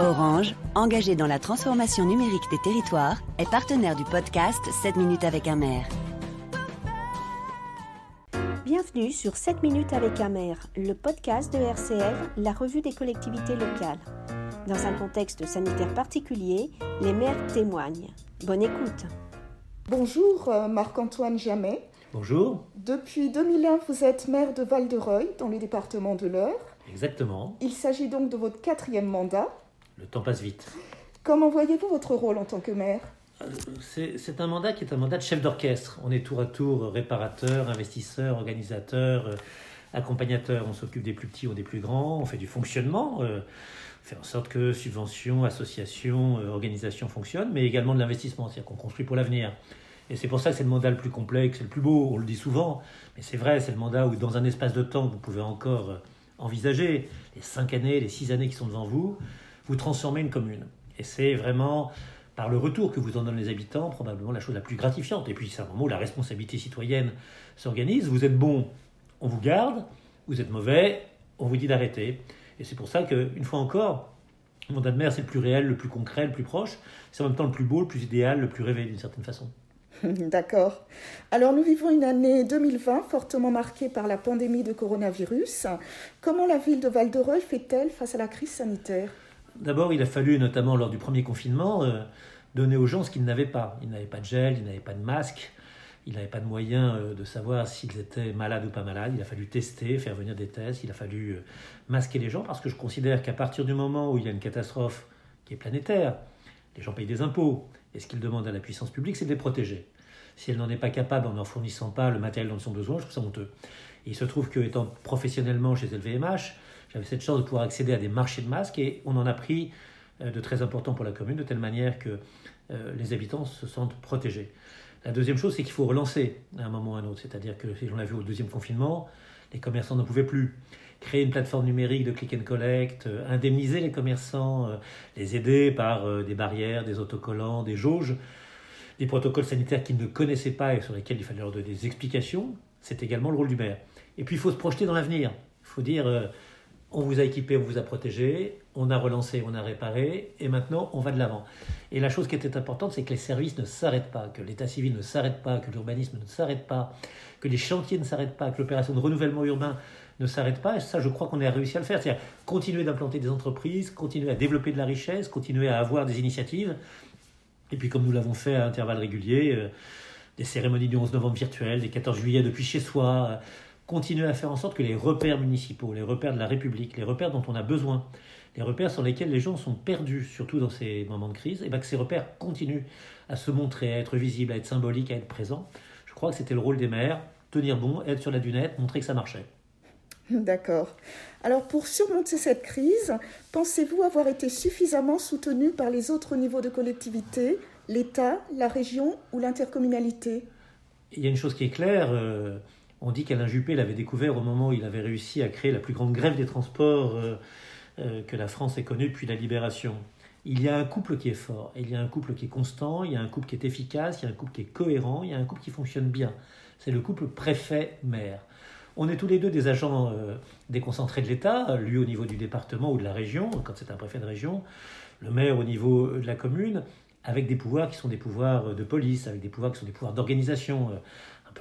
Orange, engagé dans la transformation numérique des territoires, est partenaire du podcast 7 minutes avec un maire. Bienvenue sur 7 minutes avec un maire, le podcast de RCL, la revue des collectivités locales. Dans un contexte sanitaire particulier, les maires témoignent. Bonne écoute. Bonjour euh, Marc-Antoine Jamet. Bonjour. Depuis 2001, vous êtes maire de Val-de-Reuil, dans le département de l'Eure. Exactement. Il s'agit donc de votre quatrième mandat. Le temps passe vite. Comment voyez-vous votre rôle en tant que maire? C'est un mandat qui est un mandat de chef d'orchestre. On est tour à tour réparateur, investisseur, organisateur, euh, accompagnateur. On s'occupe des plus petits ou des plus grands. On fait du fonctionnement. euh, on fait en sorte que subventions, associations, euh, organisations fonctionnent, mais également de l'investissement, c'est-à-dire qu'on construit pour l'avenir. Et c'est pour ça que c'est le mandat le plus c'est le plus beau. On le dit souvent, mais c'est vrai, c'est le mandat où dans un espace de temps, vous pouvez encore envisager les cinq années, les six années qui sont devant vous, vous transformez une commune. Et c'est vraiment par le retour que vous en donnent les habitants, probablement la chose la plus gratifiante. Et puis c'est un moment où la responsabilité citoyenne s'organise. Vous êtes bon, on vous garde. Vous êtes mauvais, on vous dit d'arrêter. Et c'est pour ça qu'une fois encore, le mandat de maire, c'est le plus réel, le plus concret, le plus proche. C'est en même temps le plus beau, le plus idéal, le plus rêvé d'une certaine façon. D'accord. Alors nous vivons une année 2020 fortement marquée par la pandémie de coronavirus. Comment la ville de Val-de-Reuil fait-elle face à la crise sanitaire? D'abord, il a fallu, notamment lors du premier confinement, euh, donner aux gens ce qu'ils n'avaient pas. Ils n'avaient pas de gel, ils n'avaient pas de masque, ils n'avaient pas de moyen euh, de savoir s'ils étaient malades ou pas malades. Il a fallu tester, faire venir des tests, il a fallu euh, masquer les gens parce que je considère qu'à partir du moment où il y a une catastrophe qui est planétaire, les gens payent des impôts. Et ce qu'ils demandent à la puissance publique, c'est de les protéger. Si elle n'en est pas capable en leur fournissant pas le matériel dont ils ont besoin, je trouve ça honteux. Il se trouve que, étant professionnellement chez LVMH, j'avais cette chance de pouvoir accéder à des marchés de masques et on en a pris euh, de très importants pour la commune, de telle manière que euh, les habitants se sentent protégés. La deuxième chose, c'est qu'il faut relancer à un moment ou à un autre. C'est-à-dire que, si on l'a vu au deuxième confinement, les commerçants n'en pouvaient plus. Créer une plateforme numérique de click and collect, euh, indemniser les commerçants, les aider par des barrières, des autocollants, des jauges, des protocoles sanitaires qu'ils ne connaissaient pas et sur lesquels il fallait leur donner des explications, c'est également le rôle du maire. Et puis il faut se projeter dans l'avenir. Il faut dire, on vous a équipé, on vous a protégé, on a relancé, on a réparé, et maintenant on va de l'avant. Et la chose qui était importante, c'est que les services ne s'arrêtent pas, que l'état civil ne s'arrête pas, que l'urbanisme ne s'arrête pas, que les chantiers ne s'arrêtent pas, que l'opération de renouvellement urbain ne s'arrête pas. Et ça, je crois qu'on a réussi à le faire. C'est-à-dire continuer d'implanter des entreprises, continuer à développer de la richesse, continuer à avoir des initiatives. Et puis comme nous l'avons fait à intervalles réguliers, euh, des cérémonies du 11 novembre virtuelles, des 14 juillet depuis chez soi, continuer à faire en sorte que les repères municipaux, les repères de la République, les repères dont on a besoin, les repères sur lesquels les gens sont perdus, surtout dans ces moments de crise, et ben que ces repères continuent à se montrer, à être visibles, à être symboliques, à être présents. Je crois que c'était le rôle des maires, tenir bon, être sur la dunette, montrer que ça marchait. D'accord. Alors pour surmonter cette crise, pensez-vous avoir été suffisamment soutenu par les autres niveaux de collectivité, l'État, la région ou l'intercommunalité? Il y a une chose qui est claire, euh, on dit qu'Alain Juppé l'avait découvert au moment où il avait réussi à créer la plus grande grève des transports euh, euh, que la France ait connue depuis la libération. Il y a un couple qui est fort, il y a un couple qui est constant, il y a un couple qui est efficace, il y a un couple qui est cohérent, il y a un couple qui fonctionne bien. C'est le couple préfet-maire. On est tous les deux des agents euh, déconcentrés de l'État, lui au niveau du département ou de la région, quand c'est un préfet de région, le maire au niveau de la commune, avec des pouvoirs qui sont des pouvoirs de police, avec des pouvoirs qui sont des pouvoirs d'organisation,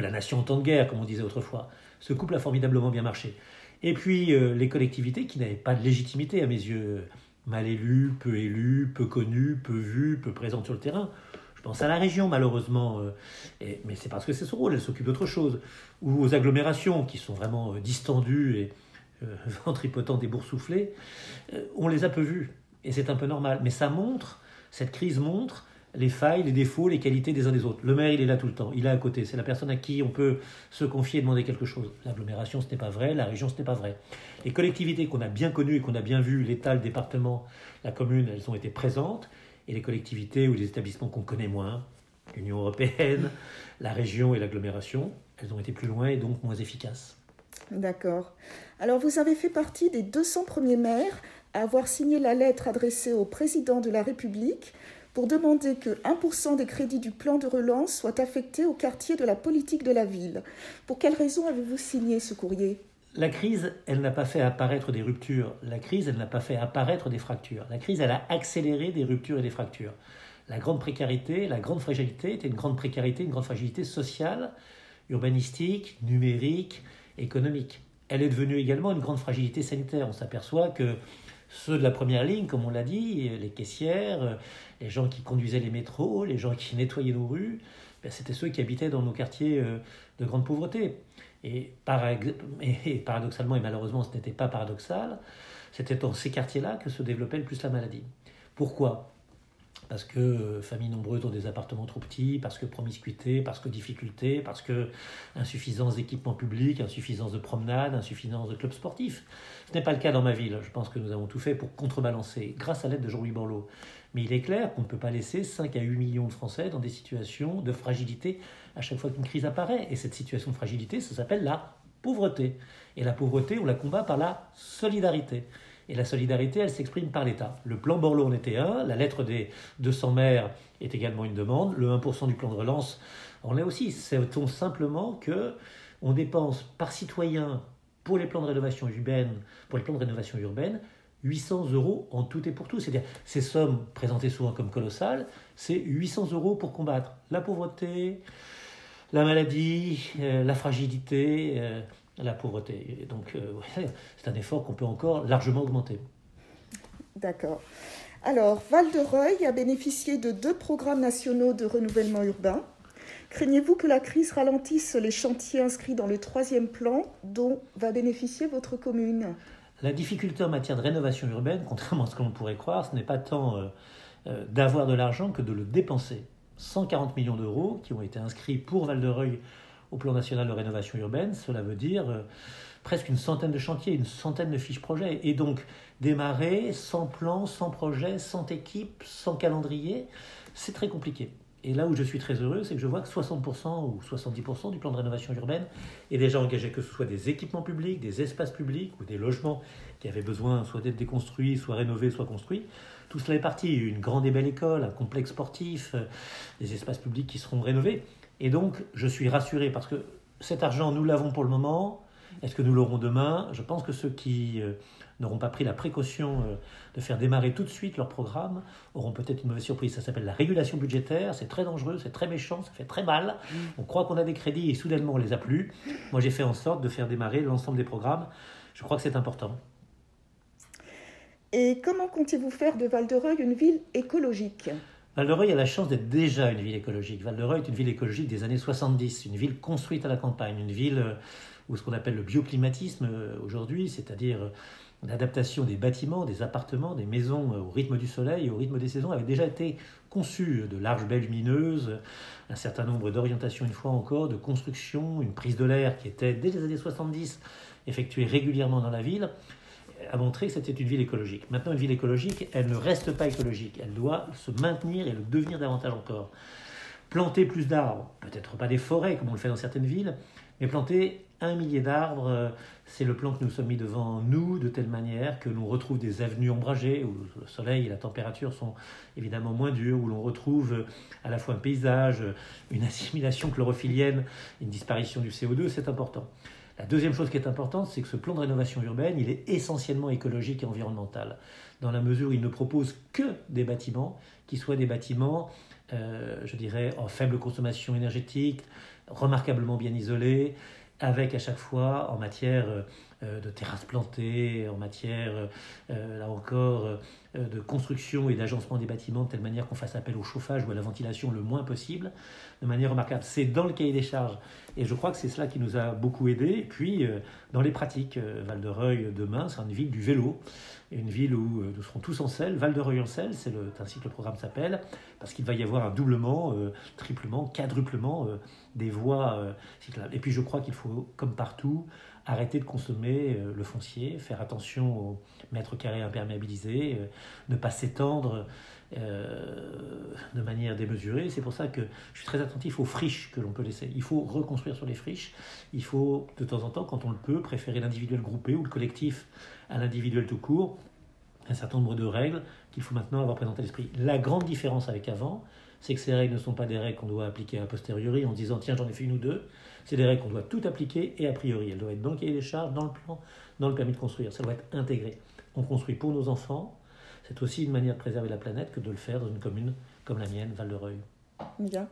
la nation en temps de guerre, comme on disait autrefois. Ce couple a formidablement bien marché. Et puis euh, les collectivités qui n'avaient pas de légitimité à mes yeux, mal élues, peu élues, peu connues, peu vues, peu présentes sur le terrain. Je pense à la région, malheureusement, euh, mais c'est parce que c'est son rôle, elle s'occupe d'autre chose. Ou aux agglomérations qui sont vraiment euh, distendues et ventripotentes et boursouflées, euh, on les a peu vues. Et c'est un peu normal. Mais ça montre, cette crise montre les failles, les défauts, les qualités des uns des autres. Le maire, il est là tout le temps, il est à côté. C'est la personne à qui on peut se confier et demander quelque chose. L'agglomération, ce n'est pas vrai, la région, ce n'est pas vrai. Les collectivités qu'on a bien connues et qu'on a bien vues, l'État, le département, la commune, elles ont été présentes. Et les collectivités ou les établissements qu'on connaît moins, l'Union européenne, la région et l'agglomération, elles ont été plus loin et donc moins efficaces. D'accord. Alors vous avez fait partie des 200 premiers maires à avoir signé la lettre adressée au président de la République pour demander que 1% des crédits du plan de relance soient affectés au quartier de la politique de la ville. Pour quelle raison avez-vous signé ce courrier? La crise, elle n'a pas fait apparaître des ruptures. La crise, elle n'a pas fait apparaître des fractures. La crise, elle a accéléré des ruptures et des fractures. La grande précarité, la grande fragilité était une grande précarité, une grande fragilité sociale, urbanistique, numérique, économique. Elle est devenue également une grande fragilité sanitaire. On s'aperçoit que ceux de la première ligne, comme on l'a dit, les caissières, les gens qui conduisaient les métros, les gens qui nettoyaient nos rues, ben, c'était ceux qui habitaient dans nos quartiers euh, de grande pauvreté. Et, paradoxalement, et malheureusement ce n'était pas paradoxal, c'était dans ces quartiers-là que se développait le plus la maladie. Pourquoi? Parce que euh, familles nombreuses dans des appartements trop petits, parce que promiscuité, parce que difficulté, parce que insuffisance d'équipements publics, insuffisance de promenades, insuffisance de clubs sportifs. Ce n'est pas le cas dans ma ville. Je pense que nous avons tout fait pour contrebalancer, grâce à l'aide de Jean-Louis Borloo. Mais il est clair qu'on ne peut pas laisser 5 à 8 millions de Français dans des situations de fragilité à chaque fois qu'une crise apparaît. Et cette situation de fragilité, ça s'appelle la pauvreté. Et la pauvreté, on la combat par la solidarité. Et la solidarité, elle s'exprime par l'État. Le plan Borloo en était un, la lettre des 200 maires est également une demande, le 1% du plan de relance en est aussi. C'est simplement que on dépense par citoyen pour les plans de rénovation urbaine, pour de rénovation urbaine, 800 euros en tout et pour tout. C'est-à-dire, ces sommes présentées souvent comme colossales, c'est 800 euros pour combattre la pauvreté, la maladie, euh, la fragilité, euh, la pauvreté. donc, euh, c'est un effort qu'on peut encore largement augmenter. D'accord. Alors, Val-de-Reuil a bénéficié de deux programmes nationaux de renouvellement urbain. Craignez-vous que la crise ralentisse les chantiers inscrits dans le troisième plan dont va bénéficier votre commune? La difficulté en matière de rénovation urbaine, contrairement à ce que l'on pourrait croire, ce n'est pas tant euh, euh, d'avoir de l'argent que de le dépenser. 140 millions d'euros qui ont été inscrits pour Val-de-Reuil au plan national de rénovation urbaine, cela veut dire euh, presque une centaine de chantiers, une centaine de fiches projets. Et donc, démarrer sans plan, sans projet, sans équipe, sans calendrier, c'est très compliqué. Et là où je suis très heureux, c'est que je vois que 60% ou 70% du plan de rénovation urbaine est déjà engagé, que ce soit des équipements publics, des espaces publics ou des logements qui avaient besoin soit d'être déconstruits, soit rénovés, soit construits. Tout cela est parti. Une grande et belle école, un complexe sportif, euh, des espaces publics qui seront rénovés. Et donc, je suis rassuré parce que cet argent, nous l'avons pour le moment. Est-ce que nous l'aurons demain? Je pense que ceux qui euh, n'auront pas pris la précaution euh, de faire démarrer tout de suite leur programme auront peut-être une mauvaise surprise. Ça s'appelle la régulation budgétaire. C'est très dangereux, c'est très méchant, ça fait très mal. Mm. On croit qu'on a des crédits et soudainement on les a plus. Moi, j'ai fait en sorte de faire démarrer l'ensemble des programmes. Je crois que c'est important. Et comment comptez-vous faire de Val-de-Reuil une ville écologique? Val-de-Reuil a la chance d'être déjà une ville écologique. Val-de-Reuil est une ville écologique des années 70, une ville construite à la campagne, une ville euh, où ce qu'on appelle le bioclimatisme euh, aujourd'hui, c'est-à-dire euh, l'adaptation des bâtiments, des appartements, des maisons au rythme du soleil au rythme des saisons, avait déjà été conçue. De larges baies lumineuses, un certain nombre d'orientations, une fois encore, de construction, une prise de l'air qui était, dès les années 70, effectuée régulièrement dans la ville a montré que c'était une ville écologique. Maintenant, une ville écologique, elle ne reste pas écologique. Elle doit se maintenir et le devenir davantage encore. Planter plus d'arbres, peut-être pas des forêts comme on le fait dans certaines villes, mais planter un millier d'arbres, euh, c'est le plan que nous sommes mis devant nous de telle manière que l'on retrouve des avenues ombragées où le soleil et la température sont évidemment moins durs, où l'on retrouve euh, à la fois un paysage, une assimilation chlorophyllienne, une disparition du CO2, c'est important. La deuxième chose qui est importante, c'est que ce plan de rénovation urbaine, il est essentiellement écologique et environnemental, dans la mesure où il ne propose que des bâtiments qui soient des bâtiments, euh, je dirais, en faible consommation énergétique, remarquablement bien isolés, avec à chaque fois en matière euh, de terrasses plantées, en matière, euh, là encore, de construction et d'agencement des bâtiments de telle manière qu'on fasse appel au chauffage ou à la ventilation le moins possible, de manière remarquable. C'est dans le cahier des charges et je crois que c'est cela qui nous a beaucoup aidé. Et puis, euh, dans les pratiques, euh, Val-de-Reuil demain sera une ville du vélo, une ville où euh, nous serons tous en selle. Val-de-Reuil en selle, c'est ainsi que le programme s'appelle, parce qu'il va y avoir un doublement, triplement, quadruplement des voies cyclables. Et puis, je crois qu'il faut, comme partout, arrêter de consommer le foncier, faire attention aux mètres carrés imperméabilisés, ne pas s'étendre euh, de manière démesurée. C'est pour ça que je suis très attentif aux friches que l'on peut laisser. Il faut reconstruire sur les friches. Il faut de temps en temps, quand on le peut, préférer l'individuel groupé ou le collectif à l'individuel tout court. un certain nombre de règles qu'il faut maintenant avoir présentes à l'esprit. La grande différence avec avant, c'est que ces règles ne sont pas des règles qu'on doit appliquer a posteriori en disant tiens j'en ai fait une ou deux, c'est des règles qu'on doit tout appliquer et a priori. Elles doivent être dans le cahier des charges, dans le plan, dans le permis de construire. Ça doit être intégré. On construit pour nos enfants. C'est aussi une manière de préserver la planète que de le faire dans une commune comme la mienne, Val-de-Reuil. Bien.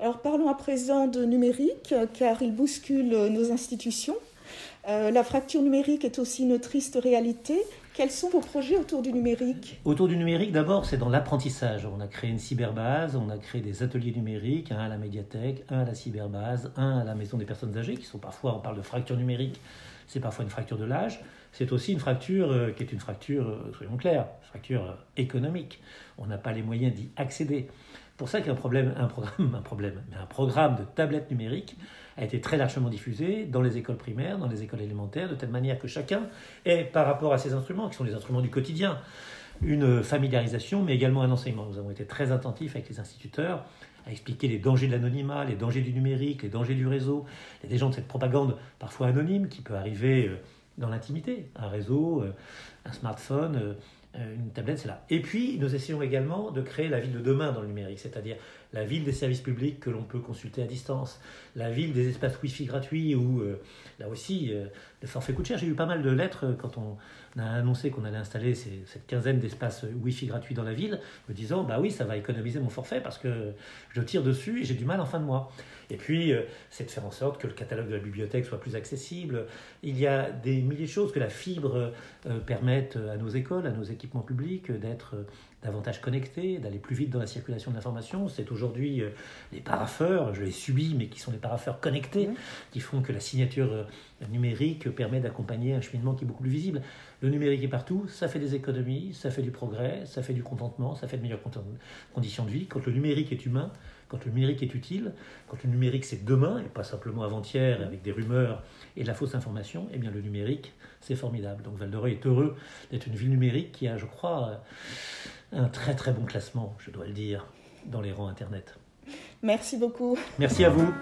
Alors parlons à présent de numérique, car il bouscule nos institutions. Euh, la fracture numérique est aussi une triste réalité. Quels sont vos projets autour du numérique Autour du numérique, d'abord, c'est dans l'apprentissage. On a créé une cyberbase, on a créé des ateliers numériques, un à la médiathèque, un à la cyberbase, un à la maison des personnes âgées, qui sont parfois, on parle de fracture numérique, c'est parfois une fracture de l'âge. C'est aussi une fracture euh, qui est une fracture, euh, soyons clairs, fracture économique. On n'a pas les moyens d'y accéder pour ça qu'un problème, un programme, un problème, mais un programme de tablette numérique a été très largement diffusé dans les écoles primaires, dans les écoles élémentaires, de telle manière que chacun ait, par rapport à ces instruments, qui sont les instruments du quotidien, une familiarisation, mais également un enseignement. Nous avons été très attentifs avec les instituteurs à expliquer les dangers de l'anonymat, les dangers du numérique, les dangers du réseau. Des gens de cette propagande parfois anonyme qui peut arriver euh, dans l'intimité, un réseau, euh, un smartphone euh, une tablette, c'est là. Et puis, nous essayons également de créer la ville de demain dans le numérique, c'est-à-dire la ville des services publics que l'on peut consulter à distance, la ville des espaces Wi-Fi gratuits où, euh, là aussi, euh, forfait coûte cher. J'ai eu pas mal de lettres quand on a annoncé qu'on allait installer cette quinzaine d'espaces Wi-Fi gratuits dans la ville, me disant, bah oui, ça va économiser mon forfait parce que je tire dessus et j'ai du mal en fin de mois. Et puis, c'est de faire en sorte que le catalogue de la bibliothèque soit plus accessible. Il y a des milliers de choses que la fibre permette à nos écoles, à nos équipements publics, d'être davantage connectés, d'aller plus vite dans la circulation de l'information. C'est aujourd'hui euh, les paraffeurs, je les subis, mais qui sont des paraffeurs connectés, qui font que la signature euh, numérique permet d'accompagner un cheminement qui est beaucoup plus visible. Le numérique est partout, ça fait des économies, ça fait du progrès, ça fait du contentement, ça fait de meilleures conditions de vie. Quand le numérique est humain, quand le numérique est utile, quand le numérique c'est demain et pas simplement avant-hier avec des rumeurs et de la fausse information, eh bien le numérique c'est formidable. Donc Val d'Oreuil est heureux d'être une ville numérique qui a, je crois, un très très bon classement, je dois le dire, dans les rangs Internet. Merci beaucoup. Merci à vous.